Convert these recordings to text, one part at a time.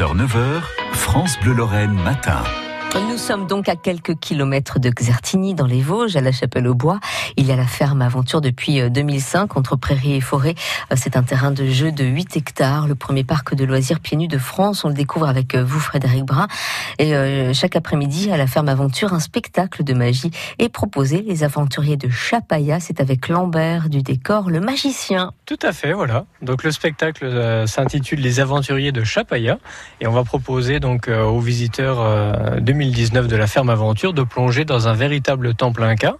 9h, France Bleu Lorraine matin. Nous sommes donc à quelques kilomètres de Xertigny, dans les Vosges, à la Chapelle-aux-Bois. Il y a la ferme Aventure depuis 2005, euh, entre prairies et forêts. Euh, c'est un terrain de jeu de 8 hectares, le premier parc de loisirs pieds nus de France. On le découvre avec euh, vous, Frédéric Brun. Et chaque après-midi, à la ferme Aventure, un spectacle de magie est proposé. Les aventuriers de Chapaya, c'est avec Lambert du décor, le magicien. Tout à fait, voilà. Donc le spectacle s'intitule Les aventuriers de Chapaya. Et on va proposer donc aux visiteurs 2000 2019 de la ferme aventure de plonger dans un véritable temple inca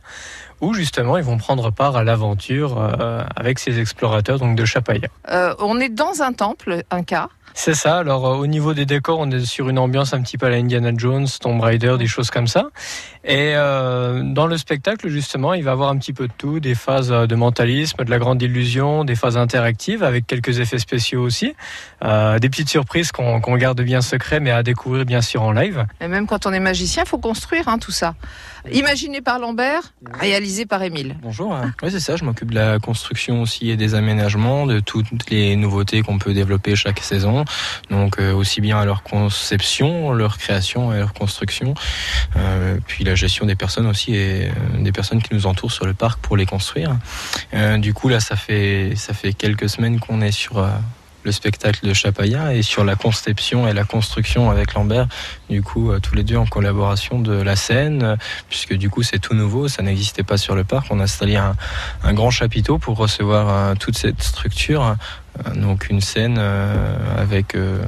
où justement ils vont prendre part à l'aventure euh, avec ces explorateurs donc de Chapaya. Euh, on est dans un temple inca c'est ça. Alors, euh, au niveau des décors, on est sur une ambiance un petit peu à la Indiana Jones, Tomb Raider, des choses comme ça. Et euh, dans le spectacle, justement, il va avoir un petit peu de tout, des phases euh, de mentalisme, de la grande illusion, des phases interactives avec quelques effets spéciaux aussi, des petites surprises qu'on garde bien secret, mais à découvrir bien sûr en live. Et même quand on est magicien, il faut construire hein, tout ça. Imaginé par Lambert, réalisé par Émile. Bonjour. Oui, c'est ça. Je m'occupe de la construction aussi et des aménagements, de toutes les nouveautés qu'on peut développer chaque saison. Donc euh, aussi bien à leur conception, leur création et leur construction, euh, puis la gestion des personnes aussi et euh, des personnes qui nous entourent sur le parc pour les construire. du coup là, ça fait ça fait quelques semaines qu'on est sur le spectacle de Chapaya et sur la conception et la construction avec Lambert, du coup, tous les deux en collaboration de la scène, puisque du coup, c'est tout nouveau, ça n'existait pas sur le parc. On a installé un, un grand chapiteau pour recevoir toute cette structure euh, donc une scène euh, avec euh,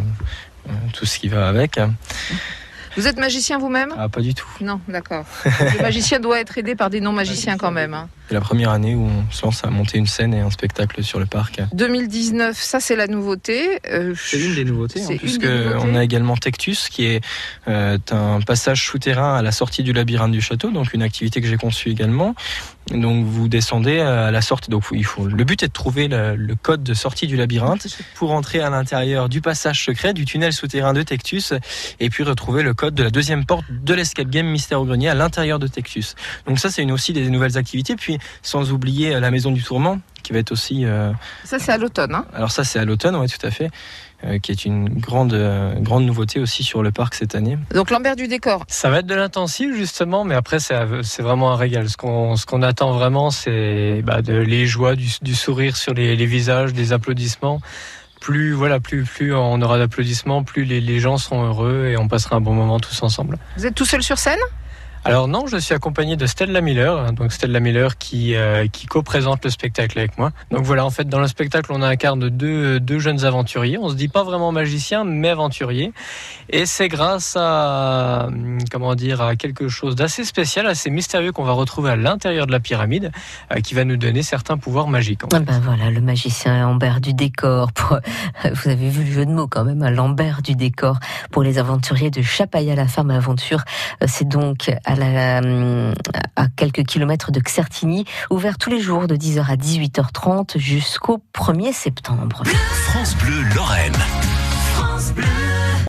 tout ce qui va avec. Vous êtes magicien vous-même? Ah, pas du tout. Non, d'accord. Le magicien doit être aidé par des non-magiciens quand même. Hein. C'est la première année où on se lance à monter une scène et un spectacle sur le parc. 2019, ça c'est la nouveauté. c'est une des nouveautés, hein, puisque on a également Tectus, qui est un passage souterrain à la sortie du labyrinthe du château, donc une activité que j'ai conçue également. Donc vous descendez à la sortie. Donc il faut. Le but est de trouver le, code de sortie du labyrinthe pour entrer à l'intérieur du passage secret du tunnel souterrain de Tectus et puis retrouver le code de la deuxième porte de l'escape game Mystère au grenier à l'intérieur de Tectus. Donc ça c'est une aussi des nouvelles activités. Puis sans oublier la maison du tourment qui va être aussi. Euh, ça c'est à l'automne. Hein Alors ça c'est à l'automne, oui tout à fait. Euh, qui est une grande, euh, grande nouveauté aussi sur le parc cette année. Donc Lambert du décor. Ça va être de l'intensif justement, mais après c'est vraiment un régal. Ce qu'on qu'on attend vraiment, c'est bah, de, les joies, du, du sourire sur les, les, visages, des applaudissements. Plus voilà, plus plus on aura d'applaudissements, plus les, les gens seront heureux et on passera un bon moment tous ensemble. Vous êtes tout seul sur scène? Alors non, je suis accompagné de Stella Miller, hein, donc Stella Miller qui euh, qui co-présente le spectacle avec moi. Donc voilà, en fait dans le spectacle on incarne deux deux jeunes aventuriers. On se dit pas vraiment magicien, mais aventurier. Et c'est grâce à comment dire à quelque chose d'assez spécial, assez mystérieux qu'on va retrouver à l'intérieur de la pyramide, euh, qui va nous donner certains pouvoirs magiques. Ah ben voilà, le magicien Lambert du décor. Pour, vous avez vu le jeu de mots quand même, Lambert du décor pour les aventuriers de Chapaya la ferme aventure. Euh, c'est donc à à, quelques kilomètres de Xertigny, ouvert tous les jours de 10h à 18h30 jusqu'au 1er septembre. France Bleu Lorraine. France Bleu.